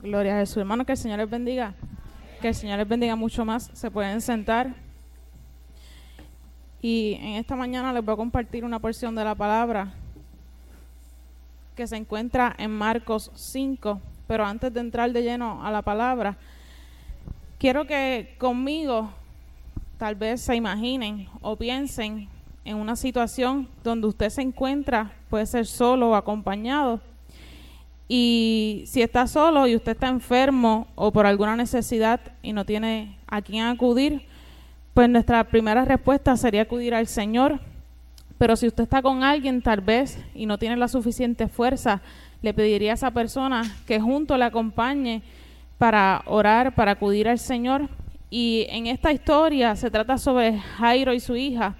Gloria a Jesús. Hermano, que el Señor les bendiga. Que el Señor les bendiga mucho más. Se pueden sentar. Y en esta mañana les voy a compartir una porción de la palabra que se encuentra en Marcos 5. Pero antes de entrar de lleno a la palabra, quiero que conmigo tal vez se imaginen o piensen en una situación donde usted se encuentra, puede ser solo o acompañado, y si está solo y usted está enfermo o por alguna necesidad y no tiene a quién acudir, pues nuestra primera respuesta sería acudir al Señor. Pero si usted está con alguien tal vez y no tiene la suficiente fuerza, le pediría a esa persona que junto le acompañe para orar, para acudir al Señor. Y en esta historia se trata sobre Jairo y su hija.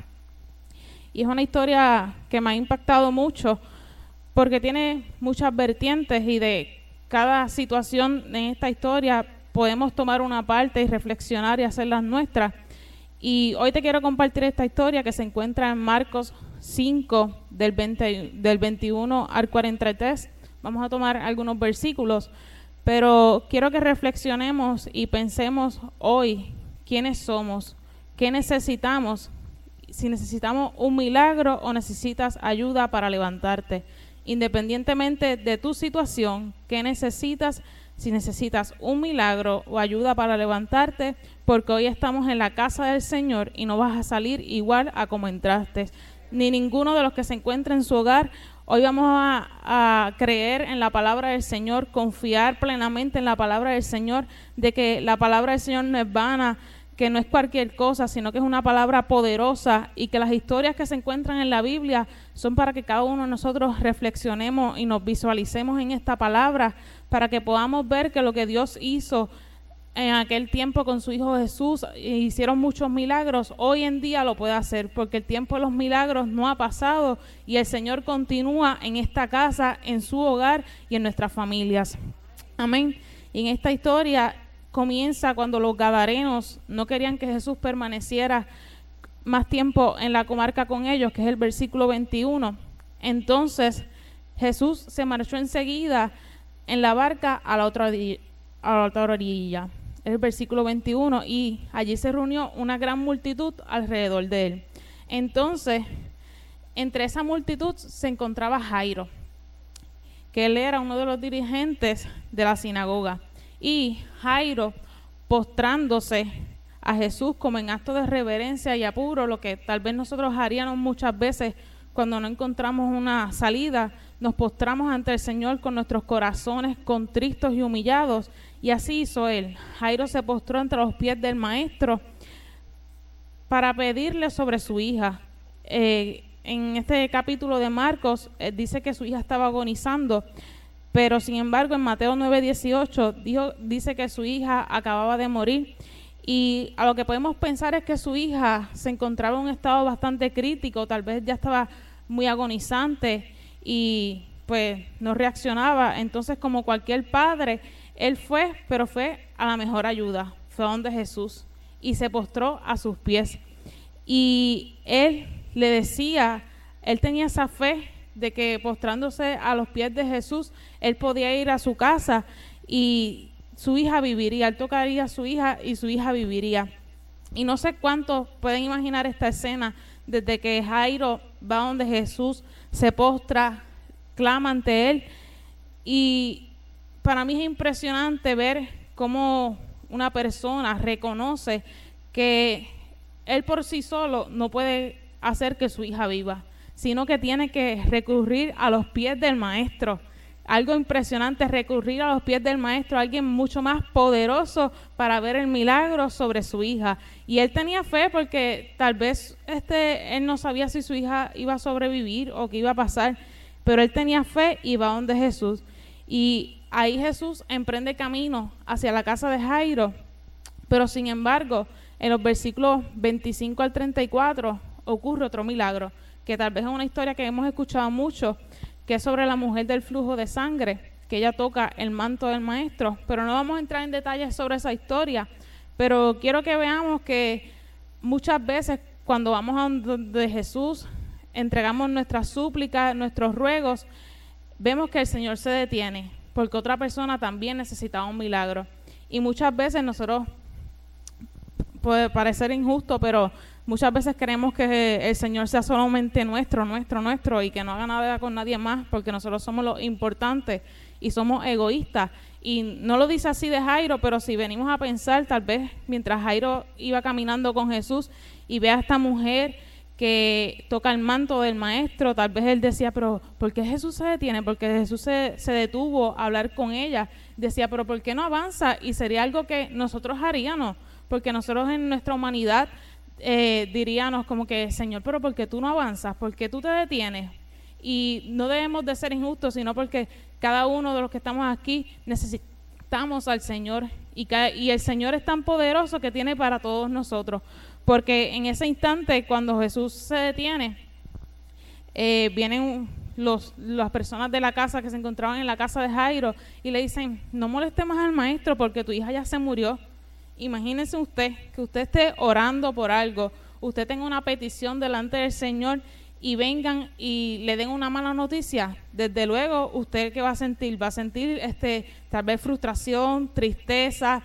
Y es una historia que me ha impactado mucho porque tiene muchas vertientes y de cada situación en esta historia podemos tomar una parte y reflexionar y hacerlas nuestras. Y hoy te quiero compartir esta historia que se encuentra en Marcos 5 del, 20, del 21 al 43. Vamos a tomar algunos versículos, pero quiero que reflexionemos y pensemos hoy quiénes somos, qué necesitamos, si necesitamos un milagro o necesitas ayuda para levantarte independientemente de tu situación, qué necesitas, si necesitas un milagro o ayuda para levantarte, porque hoy estamos en la casa del Señor y no vas a salir igual a como entraste. Ni ninguno de los que se encuentra en su hogar, hoy vamos a, a creer en la palabra del Señor, confiar plenamente en la palabra del Señor, de que la palabra del Señor no es vana, que no es cualquier cosa, sino que es una palabra poderosa y que las historias que se encuentran en la Biblia son para que cada uno de nosotros reflexionemos y nos visualicemos en esta palabra, para que podamos ver que lo que Dios hizo en aquel tiempo con su Hijo Jesús, hicieron muchos milagros, hoy en día lo puede hacer, porque el tiempo de los milagros no ha pasado y el Señor continúa en esta casa, en su hogar y en nuestras familias. Amén. Y en esta historia comienza cuando los gadarenos no querían que Jesús permaneciera más tiempo en la comarca con ellos, que es el versículo 21. Entonces Jesús se marchó enseguida en la barca a la otra, a la otra orilla, el versículo 21, y allí se reunió una gran multitud alrededor de él. Entonces, entre esa multitud se encontraba Jairo, que él era uno de los dirigentes de la sinagoga. Y Jairo, postrándose a Jesús como en acto de reverencia y apuro, lo que tal vez nosotros haríamos muchas veces cuando no encontramos una salida, nos postramos ante el Señor con nuestros corazones contristos y humillados. Y así hizo él. Jairo se postró entre los pies del maestro para pedirle sobre su hija. Eh, en este capítulo de Marcos eh, dice que su hija estaba agonizando pero sin embargo, en Mateo 9:18 dijo, dice que su hija acababa de morir. Y a lo que podemos pensar es que su hija se encontraba en un estado bastante crítico, tal vez ya estaba muy agonizante y pues no reaccionaba. Entonces, como cualquier padre, él fue, pero fue a la mejor ayuda. Fue donde Jesús y se postró a sus pies. Y él le decía, él tenía esa fe de que postrándose a los pies de Jesús, él podía ir a su casa y su hija viviría, él tocaría a su hija y su hija viviría. Y no sé cuántos pueden imaginar esta escena desde que Jairo va donde Jesús se postra, clama ante él. Y para mí es impresionante ver cómo una persona reconoce que él por sí solo no puede hacer que su hija viva sino que tiene que recurrir a los pies del maestro. Algo impresionante, recurrir a los pies del maestro, alguien mucho más poderoso para ver el milagro sobre su hija. Y él tenía fe porque tal vez este, él no sabía si su hija iba a sobrevivir o qué iba a pasar, pero él tenía fe y va donde Jesús. Y ahí Jesús emprende camino hacia la casa de Jairo. Pero sin embargo, en los versículos 25 al 34 ocurre otro milagro que tal vez es una historia que hemos escuchado mucho, que es sobre la mujer del flujo de sangre, que ella toca el manto del maestro, pero no vamos a entrar en detalles sobre esa historia, pero quiero que veamos que muchas veces cuando vamos a donde Jesús, entregamos nuestras súplicas, nuestros ruegos, vemos que el Señor se detiene, porque otra persona también necesitaba un milagro. Y muchas veces nosotros, puede parecer injusto, pero muchas veces queremos que el Señor sea solamente nuestro, nuestro, nuestro y que no haga nada con nadie más porque nosotros somos los importantes y somos egoístas. Y no lo dice así de Jairo, pero si venimos a pensar, tal vez mientras Jairo iba caminando con Jesús y ve a esta mujer que toca el manto del maestro, tal vez él decía, pero ¿por qué Jesús se detiene? Porque Jesús se, se, detuvo a hablar con ella. Decía, pero ¿por qué no avanza? Y sería algo que nosotros haríamos, porque nosotros en nuestra humanidad eh, diríamos como que, Señor, pero ¿por qué tú no avanzas? ¿Por qué tú te detienes? Y no debemos de ser injustos, sino porque cada uno de los que estamos aquí necesitamos al Señor y, y el Señor es tan poderoso que tiene para todos nosotros. Porque en ese instante, cuando Jesús se detiene, eh, vienen los, las personas de la casa que se encontraban en la casa de Jairo y le dicen, no moleste más al maestro porque tu hija ya se murió. Imagínese usted que usted esté orando por algo, usted tenga una petición delante del Señor y vengan y le den una mala noticia, desde luego usted qué va a sentir, va a sentir este tal vez frustración, tristeza,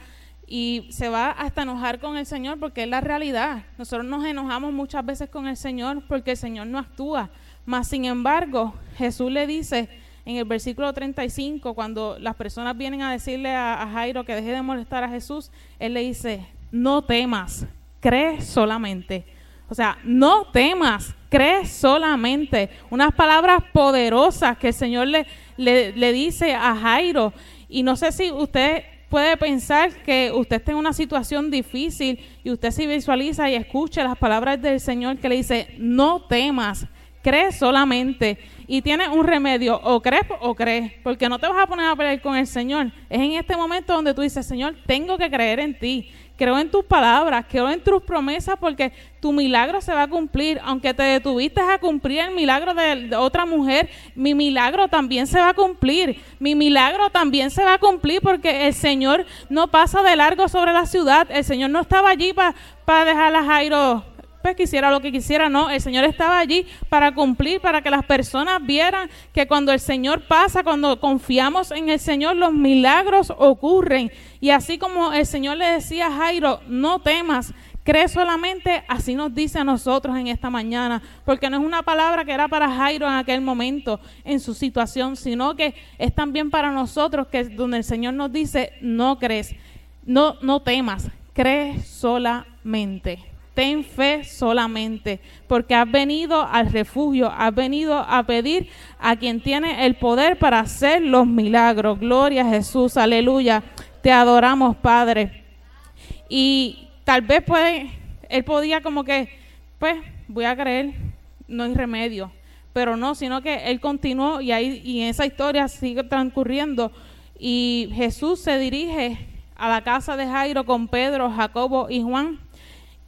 y se va hasta enojar con el Señor porque es la realidad. Nosotros nos enojamos muchas veces con el Señor porque el Señor no actúa. Mas, sin embargo, Jesús le dice en el versículo 35, cuando las personas vienen a decirle a, Jairo que deje de molestar a Jesús, Él le dice, no temas, cree solamente. O sea, no temas, cree solamente. Unas palabras poderosas que el Señor le, le, le dice a Jairo. Y no sé si usted puede pensar que usted está en una situación difícil y usted se visualiza y escucha las palabras del Señor que le dice, no temas, cree solamente y tiene un remedio, o crees o crees, porque no te vas a poner a pelear con el Señor. Es en este momento donde tú dices, Señor, tengo que creer en ti creo en tus palabras, creo en tus promesas porque tu milagro se va a cumplir. Aunque te detuviste a cumplir el milagro de, otra mujer, mi milagro también se va a cumplir. Mi milagro también se va a cumplir porque el Señor no pasa de largo sobre la ciudad. El Señor no estaba allí para dejar a Jairo pues quisiera lo que quisiera, no, el Señor estaba allí para cumplir, para que las personas vieran que cuando el Señor pasa, cuando confiamos en el Señor, los milagros ocurren. Y así como el Señor le decía a Jairo, no temas, cree solamente, así nos dice a nosotros en esta mañana, porque no es una palabra que era para Jairo en aquel momento, en su situación, sino que es también para nosotros, que es donde el Señor nos dice, no crees, no, no temas, cree solamente ten fe solamente, porque has venido al refugio, has venido a pedir a quien tiene el poder para hacer los milagros. Gloria a Jesús, aleluya. Te adoramos, Padre. Y tal vez pues él podía como que, pues voy a creer, no hay remedio. Pero no, sino que él continuó y ahí y esa historia sigue transcurriendo y Jesús se dirige a la casa de Jairo con Pedro, Jacobo y Juan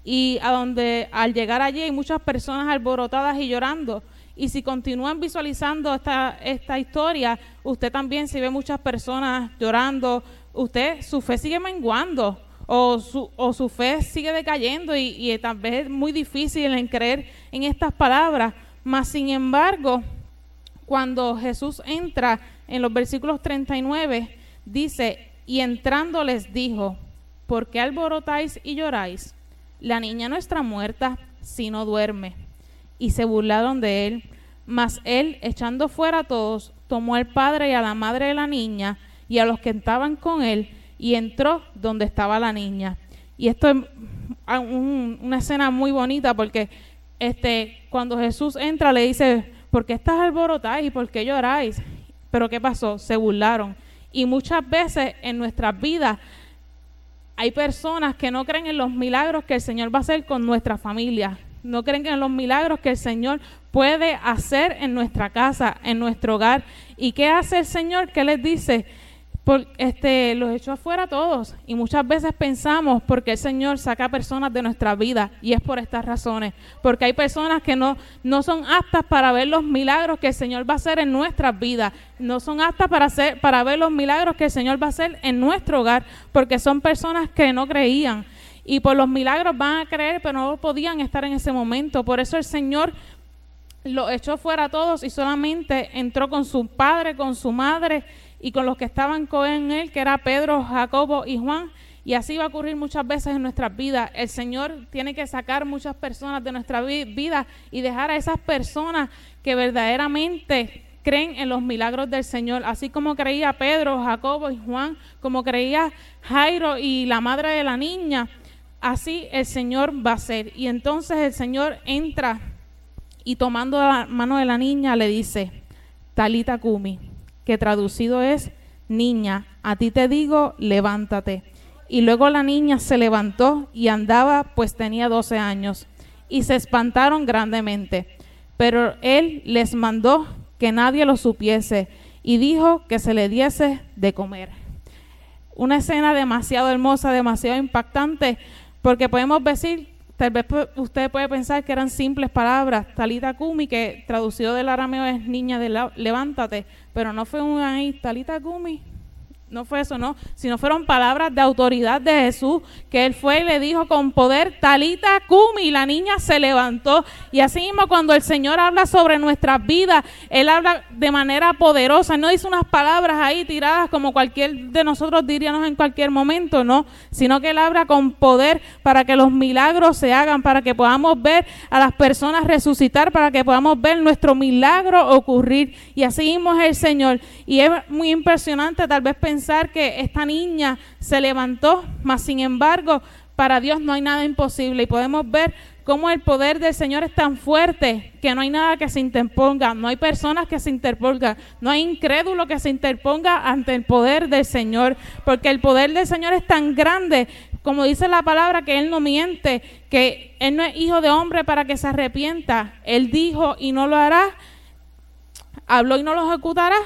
y a donde al llegar allí hay muchas personas alborotadas y llorando. Y si continúan visualizando esta, esta historia, usted también si ve muchas personas llorando, usted su fe sigue menguando o su, o su fe sigue decayendo y, y tal vez es muy difícil en creer en estas palabras. Mas sin embargo, cuando Jesús entra en los versículos 39, dice, y entrando les dijo, ¿por qué alborotáis y lloráis? La niña no está muerta, sino duerme. Y se burlaron de él. Mas él, echando fuera a todos, tomó al padre y a la madre de la niña y a los que estaban con él y entró donde estaba la niña. Y esto es una escena muy bonita porque este, cuando Jesús entra le dice, ¿por qué estás alborotáis y por qué lloráis? Pero ¿qué pasó? Se burlaron. Y muchas veces en nuestras vidas hay personas que no creen en los milagros que el Señor va a hacer con nuestra familia. No creen en los milagros que el Señor puede hacer en nuestra casa, en nuestro hogar. ¿Y qué hace el Señor? ¿Qué les dice? Por, este, los echó afuera todos. Y muchas veces pensamos porque el Señor saca personas de nuestra vida. Y es por estas razones. Porque hay personas que no, no son aptas para ver los milagros que el Señor va a hacer en nuestras vidas. No son aptas para, para ver los milagros que el Señor va a hacer en nuestro hogar. Porque son personas que no creían. Y por los milagros van a creer, pero no podían estar en ese momento. Por eso el Señor lo echó fuera a todos y solamente entró con su padre, con su madre y con los que estaban con él, que era Pedro, Jacobo y Juan. Y así va a ocurrir muchas veces en nuestras vidas. El Señor tiene que sacar muchas personas de nuestra vida y dejar a esas personas que verdaderamente creen en los milagros del Señor, así como creía Pedro, Jacobo y Juan, como creía Jairo y la madre de la niña, así el Señor va a ser. Y entonces el Señor entra y tomando la mano de la niña le dice, Talita Kumi, que traducido es, niña, a ti te digo, levántate. Y luego la niña se levantó y andaba, pues tenía 12 años, y se espantaron grandemente. Pero él les mandó que nadie lo supiese y dijo que se le diese de comer. Una escena demasiado hermosa, demasiado impactante, porque podemos decir, tal vez usted puede pensar que eran simples palabras, talita kumi, que traducido del arameo es niña de levántate, pero no fue un ahí, talita kumi, no fue eso, no, sino fueron palabras de autoridad de Jesús, que él fue y le dijo con poder, talita cumi, y la niña se levantó. Y así mismo cuando el Señor habla sobre nuestras vidas, Él habla de manera poderosa, no dice unas palabras ahí tiradas como cualquier de nosotros diríamos en cualquier momento, no, sino que Él habla con poder para que los milagros se hagan, para que podamos ver a las personas resucitar, para que podamos ver nuestro milagro ocurrir. Y así mismo es el Señor. Y es muy impresionante tal vez pensar que esta niña se levantó, mas sin embargo, para Dios no hay nada imposible y podemos ver cómo el poder del Señor es tan fuerte que no hay nada que se interponga, no hay personas que se interpongan, no hay incrédulo que se interponga ante el poder del Señor, porque el poder del Señor es tan grande, como dice la palabra, que Él no miente, que Él no es hijo de hombre para que se arrepienta, Él dijo y no lo hará, habló y no lo ejecutará.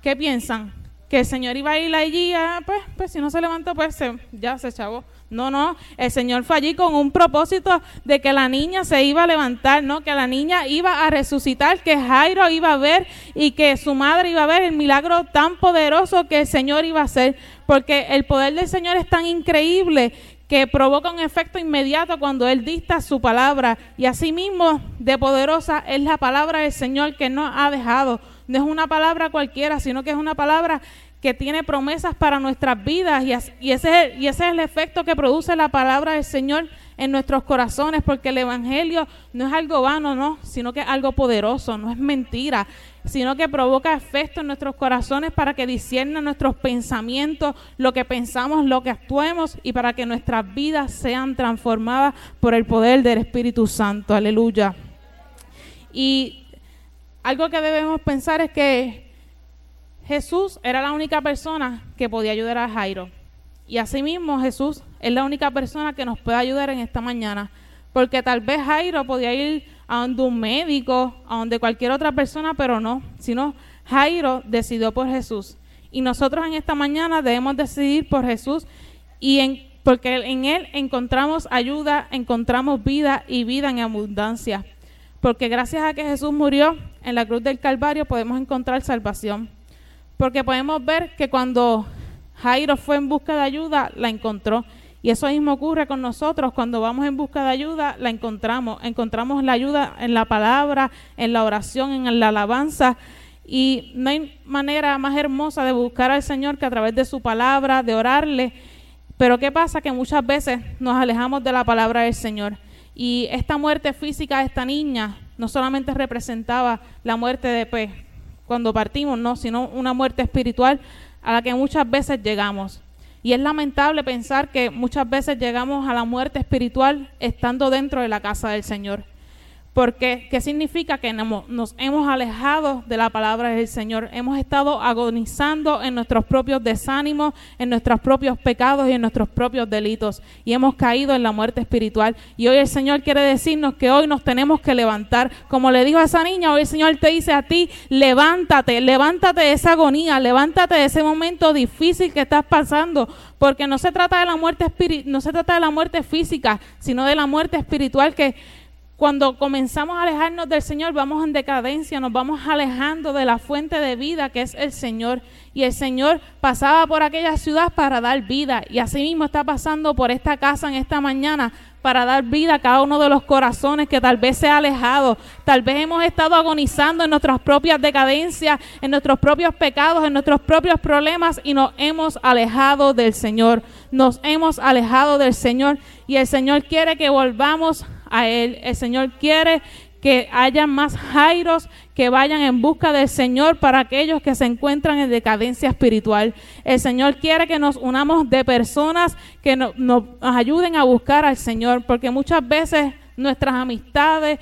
¿Qué piensan? Que el Señor iba a ir allí, ah, pues, pues si no se levantó, pues ya se chavó. No, no, el Señor fue allí con un propósito de que la niña se iba a levantar, ¿no? Que la niña iba a resucitar, que Jairo iba a ver y que su madre iba a ver el milagro tan poderoso que el Señor iba a hacer. Porque el poder del Señor es tan increíble que provoca un efecto inmediato cuando Él dicta su palabra. Y asimismo, de poderosa es la palabra del Señor que nos ha dejado no es una palabra cualquiera, sino que es una palabra que tiene promesas para nuestras vidas y, ese es el, efecto que produce la palabra del Señor en nuestros corazones, porque el Evangelio no es algo vano, no, sino que es algo poderoso, no es mentira, sino que provoca efecto en nuestros corazones para que disciernan nuestros pensamientos, lo que pensamos, lo que actuemos y para que nuestras vidas sean transformadas por el poder del Espíritu Santo. Aleluya. Y algo que debemos pensar es que Jesús era la única persona que podía ayudar a Jairo. Y asimismo Jesús es la única persona que nos puede ayudar en esta mañana. Porque tal vez Jairo podía ir a donde un médico, a donde cualquier otra persona, pero no. Sino Jairo decidió por Jesús. Y nosotros en esta mañana debemos decidir por Jesús y en, porque en Él encontramos ayuda, encontramos vida y vida en abundancia porque gracias a que Jesús murió en la cruz del Calvario podemos encontrar salvación. Porque podemos ver que cuando Jairo fue en busca de ayuda, la encontró. Y eso mismo ocurre con nosotros, cuando vamos en busca de ayuda, la encontramos. Encontramos la ayuda en la palabra, en la oración, en la alabanza. Y no hay manera más hermosa de buscar al Señor que a través de su palabra, de orarle. Pero ¿qué pasa? Que muchas veces nos alejamos de la palabra del Señor. Y esta muerte física de esta niña no solamente representaba la muerte de pues, cuando partimos, no, sino una muerte espiritual a la que muchas veces llegamos. Y es lamentable pensar que muchas veces llegamos a la muerte espiritual estando dentro de la casa del Señor. Porque, ¿qué significa? Que nos hemos alejado de la palabra del Señor. Hemos estado agonizando en nuestros propios desánimos, en nuestros propios pecados y en nuestros propios delitos. Y hemos caído en la muerte espiritual. Y hoy el Señor quiere decirnos que hoy nos tenemos que levantar. Como le dijo a esa niña, hoy el Señor te dice a ti, levántate, levántate de esa agonía, levántate de ese momento difícil que estás pasando. Porque no se trata de la muerte, no se trata de la muerte física, sino de la muerte espiritual que cuando comenzamos a alejarnos del Señor, vamos en decadencia, nos vamos alejando de la fuente de vida que es el Señor. Y el Señor pasaba por aquella ciudad para dar vida. Y así mismo está pasando por esta casa en esta mañana para dar vida a cada uno de los corazones que tal vez se ha alejado. Tal vez hemos estado agonizando en nuestras propias decadencias, en nuestros propios pecados, en nuestros propios problemas y nos hemos alejado del Señor. Nos hemos alejado del Señor y el Señor quiere que volvamos a Él. El Señor quiere que haya más Jairos que vayan en busca del Señor para aquellos que se encuentran en decadencia espiritual. El Señor quiere que nos unamos de personas que nos ayuden a buscar al Señor, porque muchas veces nuestras amistades,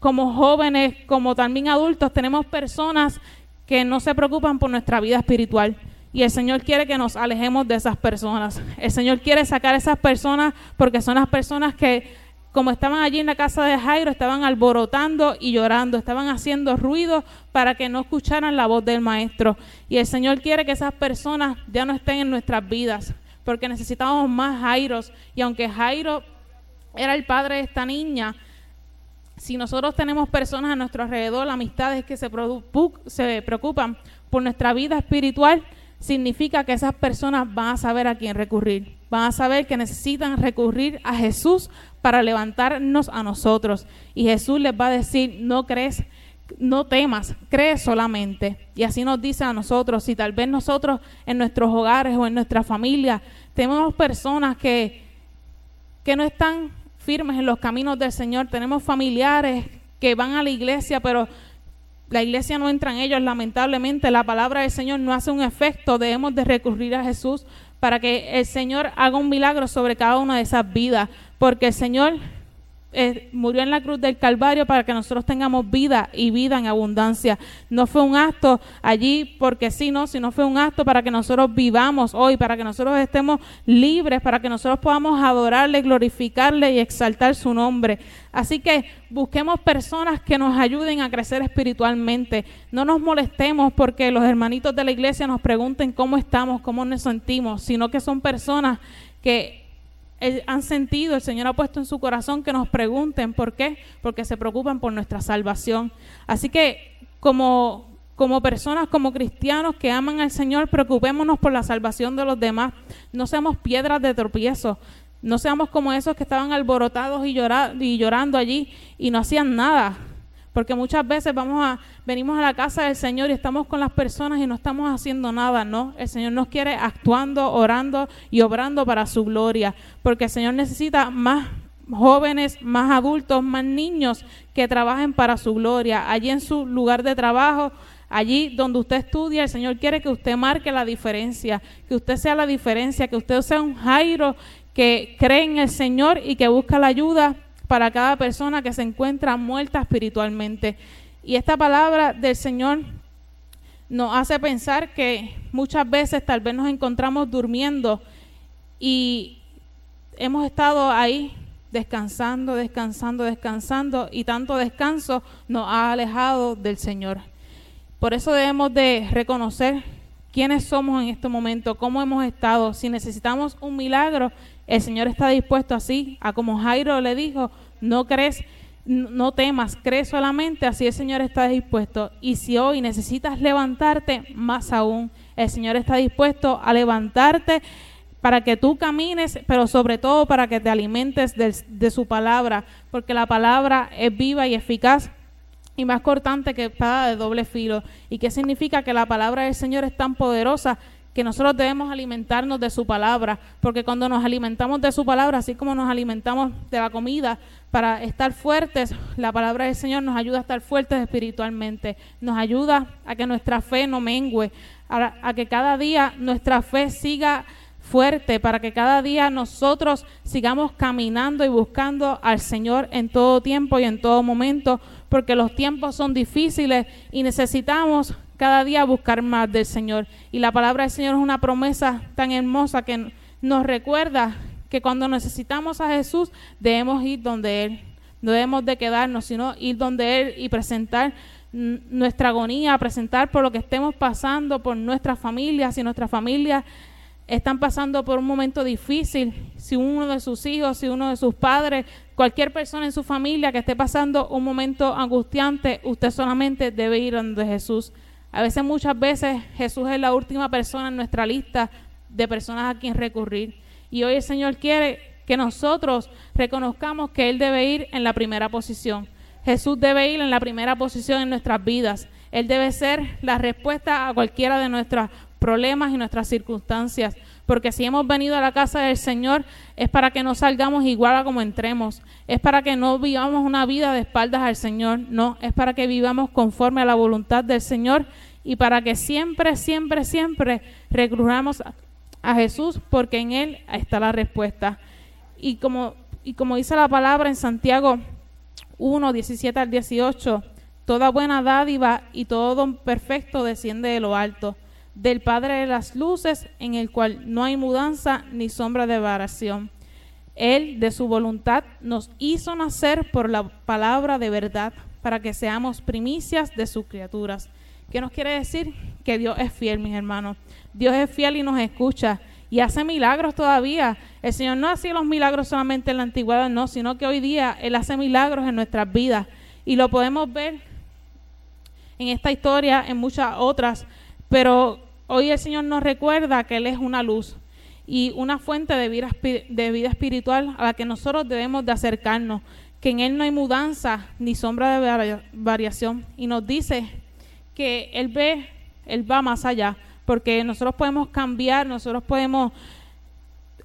como jóvenes, como también adultos, tenemos personas que no se preocupan por nuestra vida espiritual. Y el Señor quiere que nos alejemos de esas personas. El Señor quiere sacar a esas personas porque son las personas que como estaban allí en la casa de Jairo, estaban alborotando y llorando, estaban haciendo ruido para que no escucharan la voz del Maestro. Y el Señor quiere que esas personas ya no estén en nuestras vidas, porque necesitamos más Jairos. Y aunque Jairo era el padre de esta niña, si nosotros tenemos personas a nuestro alrededor, amistades que se preocupan por nuestra vida espiritual, significa que esas personas van a saber a quién recurrir, van a saber que necesitan recurrir a Jesús para levantarnos a nosotros. Y Jesús les va a decir, no crees, no temas, cree solamente. Y así nos dice a nosotros, si tal vez nosotros en nuestros hogares o en nuestra familia tenemos personas que, que no están firmes en los caminos del Señor, tenemos familiares que van a la iglesia, pero la iglesia no entra en ellos, lamentablemente la palabra del Señor no hace un efecto, debemos de recurrir a Jesús para que el Señor haga un milagro sobre cada una de esas vidas, porque el Señor eh, murió en la cruz del Calvario para que nosotros tengamos vida y vida en abundancia. No fue un acto allí porque sí, no, sino fue un acto para que nosotros vivamos hoy, para que nosotros estemos libres, para que nosotros podamos adorarle, glorificarle y exaltar su nombre. Así que busquemos personas que nos ayuden a crecer espiritualmente. No nos molestemos porque los hermanitos de la iglesia nos pregunten cómo estamos, cómo nos sentimos, sino que son personas que han sentido, el Señor ha puesto en su corazón que nos pregunten por qué, porque se preocupan por nuestra salvación. Así que como, como personas, como cristianos que aman al Señor, preocupémonos por la salvación de los demás. No seamos piedras de tropiezo. No seamos como esos que estaban alborotados y, y llorando allí y no hacían nada. Porque muchas veces vamos a, venimos a la casa del Señor y estamos con las personas y no estamos haciendo nada, ¿no? El Señor nos quiere actuando, orando y obrando para su gloria. Porque el Señor necesita más jóvenes, más adultos, más niños que trabajen para su gloria. Allí en su lugar de trabajo, allí donde usted estudia, el Señor quiere que usted marque la diferencia, que usted sea la diferencia, que usted sea un Jairo que cree en el Señor y que busca la ayuda para cada persona que se encuentra muerta espiritualmente. Y esta palabra del Señor nos hace pensar que muchas veces tal vez nos encontramos durmiendo y hemos estado ahí descansando, descansando, descansando y tanto descanso nos ha alejado del Señor. Por eso debemos de reconocer quiénes somos en este momento, cómo hemos estado. Si necesitamos un milagro, el Señor está dispuesto así, a como Jairo le dijo, no crees, no temas, crees solamente, así el Señor está dispuesto. Y si hoy necesitas levantarte, más aún, el Señor está dispuesto a levantarte para que tú camines, pero sobre todo para que te alimentes de, de su palabra, porque la palabra es viva y eficaz y más cortante que espada de doble filo. ¿Y qué significa que la palabra del Señor es tan poderosa que nosotros debemos alimentarnos de su palabra, porque cuando nos alimentamos de su palabra, así como nos alimentamos de la comida para estar fuertes, la palabra del Señor nos ayuda a estar fuertes espiritualmente, nos ayuda a que nuestra fe no mengue, a, a que cada día nuestra fe siga fuerte, para que cada día nosotros sigamos caminando y buscando al Señor en todo tiempo y en todo momento, porque los tiempos son difíciles y necesitamos cada día buscar más del Señor. Y la palabra del Señor es una promesa tan hermosa que nos recuerda que cuando necesitamos a Jesús debemos ir donde Él. No debemos de quedarnos, sino ir donde Él y presentar nuestra agonía, presentar por lo que estemos pasando, por nuestras familias, si nuestras familias están pasando por un momento difícil, si uno de sus hijos, si uno de sus padres, cualquier persona en su familia que esté pasando un momento angustiante, usted solamente debe ir donde Jesús. A veces, muchas veces, Jesús es la última persona en nuestra lista de personas a quien recurrir. Y hoy el Señor quiere que nosotros reconozcamos que Él debe ir en la primera posición. Jesús debe ir en la primera posición en nuestras vidas. Él debe ser la respuesta a cualquiera de nuestros problemas y nuestras circunstancias. Porque si hemos venido a la casa del Señor es para que no salgamos igual a como entremos. Es para que no vivamos una vida de espaldas al Señor. No, es para que vivamos conforme a la voluntad del Señor y para que siempre, siempre, siempre recurramos a Jesús porque en Él está la respuesta. Y como, y como dice la palabra en Santiago 1, 17 al 18, Toda buena dádiva y todo don perfecto desciende de lo alto, del Padre de las luces, en el cual no hay mudanza ni sombra de variación. Él, de su voluntad, nos hizo nacer por la palabra de verdad, para que seamos primicias de sus criaturas. ¿Qué nos quiere decir? Que Dios es fiel, mis hermanos. Dios es fiel y nos escucha y hace milagros todavía. El Señor no hacía los milagros solamente en la antigüedad, no, sino que hoy día Él hace milagros en nuestras vidas. Y lo podemos ver en esta historia, en muchas otras, pero hoy el Señor nos recuerda que Él es una luz y una fuente de vida, de vida espiritual a la que nosotros debemos de acercarnos, que en Él no hay mudanza ni sombra de variación. Y nos dice que Él ve, Él va más allá, porque nosotros podemos cambiar, nosotros podemos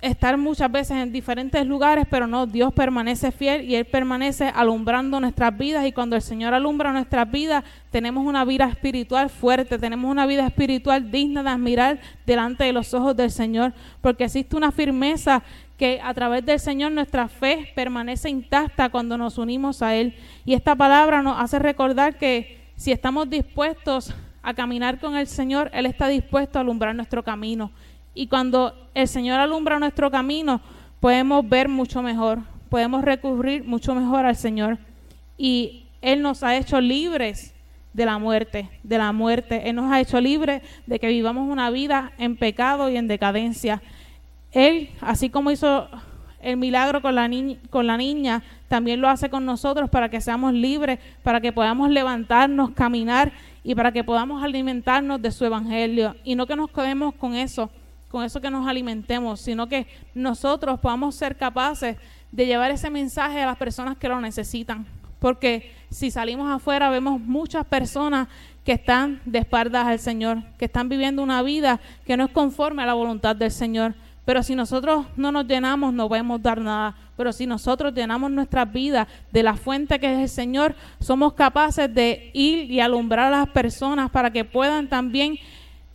estar muchas veces en diferentes lugares, pero no, Dios permanece fiel y Él permanece alumbrando nuestras vidas y cuando el Señor alumbra nuestras vidas, tenemos una vida espiritual fuerte, tenemos una vida espiritual digna de admirar delante de los ojos del Señor, porque existe una firmeza que a través del Señor nuestra fe permanece intacta cuando nos unimos a Él. Y esta palabra nos hace recordar que si estamos dispuestos a caminar con el Señor, Él está dispuesto a alumbrar nuestro camino. Y cuando el Señor alumbra nuestro camino, podemos ver mucho mejor, podemos recurrir mucho mejor al Señor. Y Él nos ha hecho libres de la muerte, de la muerte. Él nos ha hecho libres de que vivamos una vida en pecado y en decadencia. Él, así como hizo el milagro con la, con la niña, también lo hace con nosotros para que seamos libres, para que podamos levantarnos, caminar y para que podamos alimentarnos de su evangelio. Y no que nos quedemos con eso, con eso que nos alimentemos, sino que nosotros podamos ser capaces de llevar ese mensaje a las personas que lo necesitan. Porque si salimos afuera vemos muchas personas que están de espaldas al Señor, que están viviendo una vida que no es conforme a la voluntad del Señor. Pero si nosotros no nos llenamos, no podemos dar nada. Pero si nosotros llenamos nuestras vidas de la fuente que es el Señor, somos capaces de ir y alumbrar a las personas para que puedan también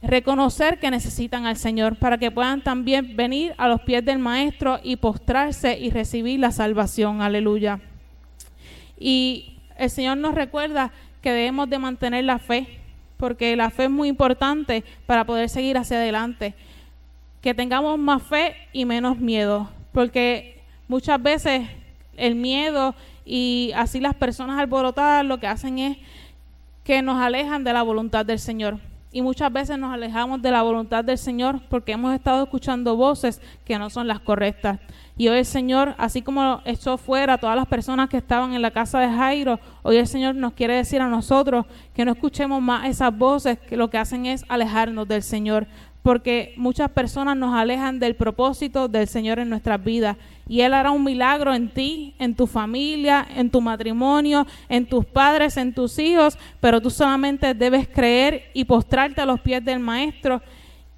reconocer que necesitan al Señor para que puedan también venir a los pies del Maestro y postrarse y recibir la salvación. Aleluya. Y el Señor nos recuerda que debemos de mantener la fe, porque la fe es muy importante para poder seguir hacia adelante. Que tengamos más fe y menos miedo, porque muchas veces el miedo y así las personas alborotadas lo que hacen es que nos alejan de la voluntad del Señor y muchas veces nos alejamos de la voluntad del Señor porque hemos estado escuchando voces que no son las correctas. Y hoy el Señor, así como echó fuera a todas las personas que estaban en la casa de Jairo, hoy el Señor nos quiere decir a nosotros que no escuchemos más esas voces que lo que hacen es alejarnos del Señor porque muchas personas nos alejan del propósito del Señor en nuestras vidas. Y Él hará un milagro en ti, en tu familia, en tu matrimonio, en tus padres, en tus hijos, pero tú solamente debes creer y postrarte a los pies del Maestro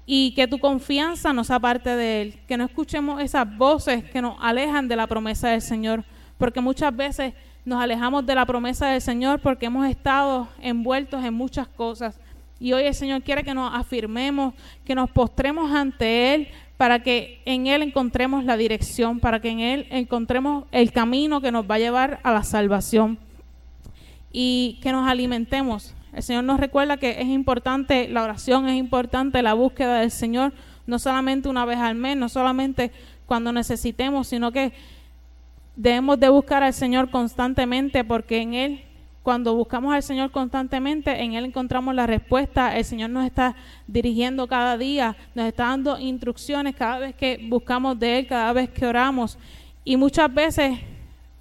y que tu confianza no sea parte de Él, que no escuchemos esas voces que nos alejan de la promesa del Señor, porque muchas veces nos alejamos de la promesa del Señor porque hemos estado envueltos en muchas cosas y hoy el Señor quiere que nos afirmemos, que nos postremos ante Él para que en Él encontremos la dirección, para que en Él encontremos el camino que nos va a llevar a la salvación y que nos alimentemos. El Señor nos recuerda que es importante la oración, es importante la búsqueda del Señor, no solamente una vez al mes, no solamente cuando necesitemos, sino que debemos de buscar al Señor constantemente porque en Él cuando buscamos al Señor constantemente, en Él encontramos la respuesta. El Señor nos está dirigiendo cada día, nos está dando instrucciones cada vez que buscamos de Él, cada vez que oramos. Y muchas veces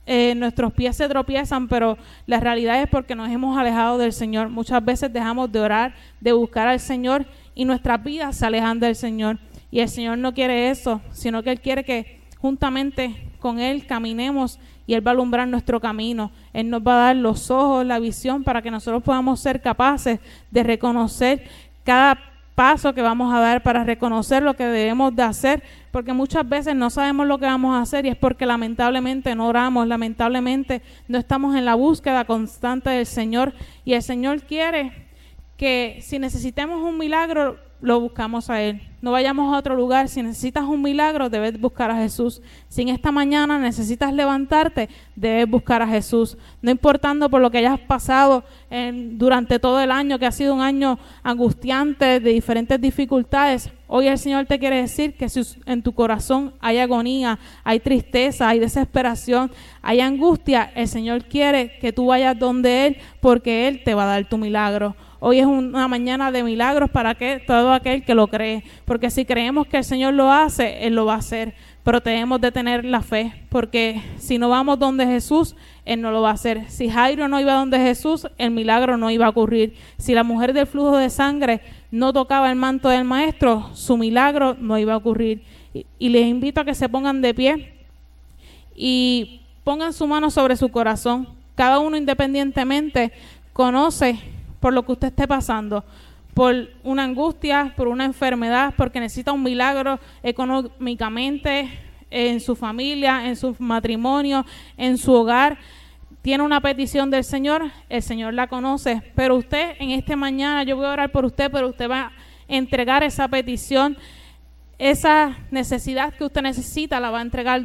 eh, nuestros pies se tropiezan, pero la realidad es porque nos hemos alejado del Señor. Muchas veces dejamos de orar, de buscar al Señor y nuestras vidas se alejan del Señor. Y el Señor no quiere eso, sino que Él quiere que juntamente con Él caminemos y Él va a alumbrar nuestro camino. Él nos va a dar los ojos, la visión para que nosotros podamos ser capaces de reconocer cada paso que vamos a dar para reconocer lo que debemos de hacer, porque muchas veces no sabemos lo que vamos a hacer y es porque lamentablemente no oramos, lamentablemente no estamos en la búsqueda constante del Señor y el Señor quiere que si necesitemos un milagro, lo buscamos a Él. No vayamos a otro lugar. Si necesitas un milagro, debes buscar a Jesús. Si en esta mañana necesitas levantarte, debes buscar a Jesús. No importando por lo que hayas pasado durante todo el año, que ha sido un año angustiante, de diferentes dificultades. Hoy el Señor te quiere decir que si en tu corazón hay agonía, hay tristeza, hay desesperación, hay angustia, el Señor quiere que tú vayas donde Él, porque Él te va a dar tu milagro. Hoy es una mañana de milagros para que todo aquel que lo cree, porque si creemos que el Señor lo hace, Él lo va a hacer, pero tenemos de tener la fe, porque si no vamos donde Jesús, Él no lo va a hacer. Si Jairo no iba donde Jesús, el milagro no iba a ocurrir. Si la mujer del flujo de sangre no tocaba el manto del Maestro, su milagro no iba a ocurrir. Y, y les invito a que se pongan de pie y pongan su mano sobre su corazón. Cada uno independientemente conoce por lo que usted esté pasando, por una angustia, por una enfermedad, porque necesita un milagro económicamente en su familia, en su matrimonio, en su hogar. Tiene una petición del Señor, el Señor la conoce, pero usted en este mañana, yo voy a orar por usted, pero usted va a entregar esa petición esa necesidad que usted necesita la va a entregar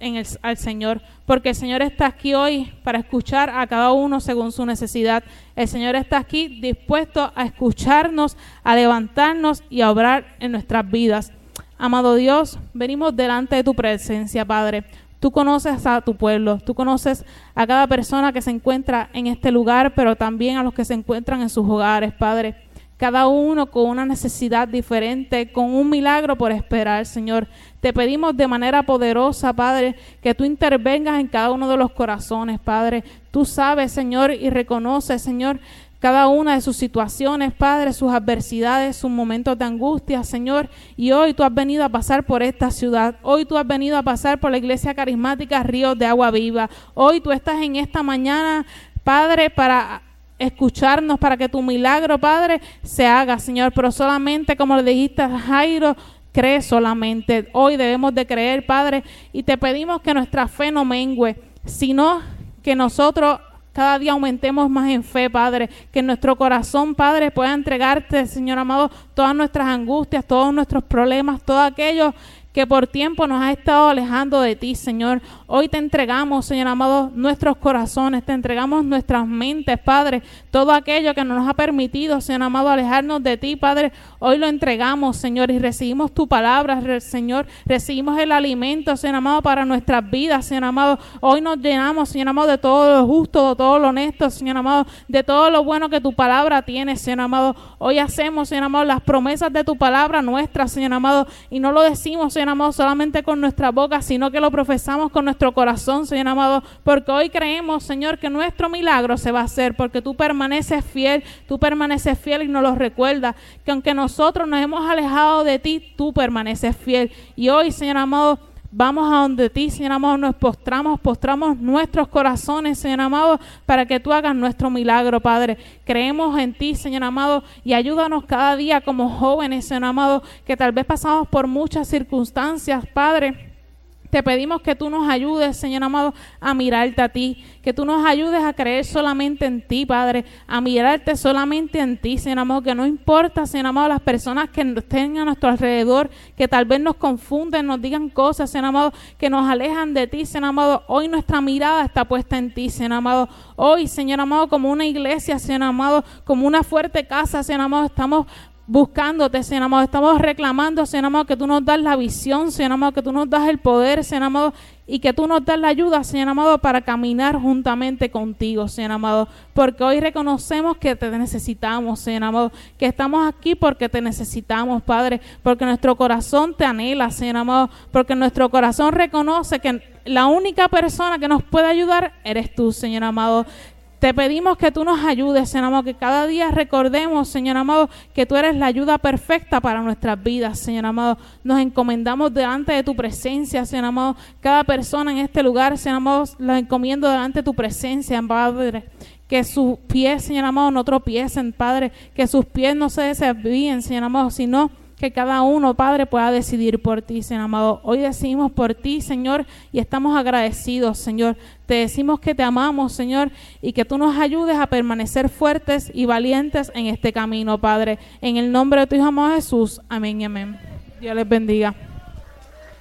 en el, al Señor, porque el Señor está aquí hoy para escuchar a cada uno según su necesidad. El Señor está aquí dispuesto a escucharnos, a levantarnos y a obrar en nuestras vidas. Amado Dios, venimos delante de tu presencia, Padre. Tú conoces a tu pueblo, tú conoces a cada persona que se encuentra en este lugar, pero también a los que se encuentran en sus hogares, Padre cada uno con una necesidad diferente, con un milagro por esperar, Señor. Te pedimos de manera poderosa, Padre, que tú intervengas en cada uno de los corazones, Padre. Tú sabes, Señor, y reconoces, Señor, cada una de sus situaciones, Padre, sus adversidades, sus momentos de angustia, Señor. Y hoy tú has venido a pasar por esta ciudad. Hoy tú has venido a pasar por la iglesia carismática Ríos de Agua Viva. Hoy tú estás en esta mañana, Padre, para escucharnos para que tu milagro, Padre, se haga, Señor. Pero solamente, como le dijiste a Jairo, cree solamente. Hoy debemos de creer, Padre, y te pedimos que nuestra fe no mengue, sino que nosotros cada día aumentemos más en fe, Padre, que nuestro corazón, Padre, pueda entregarte, Señor amado, todas nuestras angustias, todos nuestros problemas, todo aquello que por tiempo nos ha estado alejando de ti, Señor. Hoy te entregamos, Señor amado, nuestros corazones, te entregamos nuestras mentes, Padre, todo aquello que no nos ha permitido, Señor amado, alejarnos de ti, Padre. Hoy lo entregamos, Señor, y recibimos tu palabra, Señor. Recibimos el alimento, Señor amado, para nuestras vidas, Señor amado. Hoy nos llenamos, Señor amado, de todo lo justo, de todo lo honesto, Señor amado, de todo lo bueno que tu palabra tiene, Señor amado. Hoy hacemos, Señor amado, las promesas de tu palabra nuestras, Señor amado, y no lo decimos, Señor amado, solamente con nuestra boca, sino que lo profesamos con nuestro corazón, Señor amado, porque hoy creemos, Señor, que nuestro milagro se va a hacer, porque tú permaneces fiel, tú permaneces fiel y nos lo recuerda, que aunque nosotros nos hemos alejado de ti, tú permaneces fiel. Y hoy, Señor amado, Vamos a donde ti, Señor amado, nos postramos, postramos nuestros corazones, Señor amado, para que tú hagas nuestro milagro, Padre. Creemos en ti, Señor amado, y ayúdanos cada día como jóvenes, Señor amado, que tal vez pasamos por muchas circunstancias, Padre te pedimos que tú nos ayudes, Señor amado, a mirarte a ti, que tú nos ayudes a creer solamente en ti, Padre, a mirarte solamente en ti, Señor amado, que no importa, Señor amado, las personas que estén a nuestro alrededor, que tal vez nos confunden, nos digan cosas, Señor amado, que nos alejan de ti, Señor amado. Hoy nuestra mirada está puesta en ti, Señor amado. Hoy, Señor amado, como una iglesia, Señor amado, como una fuerte casa, Señor amado, estamos buscándote, Señor amado. Estamos reclamando, Señor amado, que tú nos das la visión, Señor amado, que tú nos das el poder, Señor amado, y que tú nos das la ayuda, Señor amado, para caminar juntamente contigo, Señor amado. Porque hoy reconocemos que te necesitamos, Señor amado, que estamos aquí porque te necesitamos, Padre, porque nuestro corazón te anhela, Señor amado, porque nuestro corazón reconoce que la única persona que nos puede ayudar eres tú, Señor amado Te pedimos que tú nos ayudes, Señor amado, que cada día recordemos, Señor amado, que tú eres la ayuda perfecta para nuestras vidas, Señor amado. Nos encomendamos delante de tu presencia, Señor amado. Cada persona en este lugar, Señor amado, la encomiendo delante de tu presencia, Padre que sus pies, Señor amado, no tropiecen, Padre, que sus pies no se desvíen, Señor amado, sino que cada uno, Padre, pueda decidir por ti, Señor amado. Hoy decidimos por ti, Señor, y estamos agradecidos, Señor. Te decimos que te amamos, Señor, y que tú nos ayudes a permanecer fuertes y valientes en este camino, Padre. En el nombre de tu Hijo amado Jesús. Amén y amén. Dios les bendiga.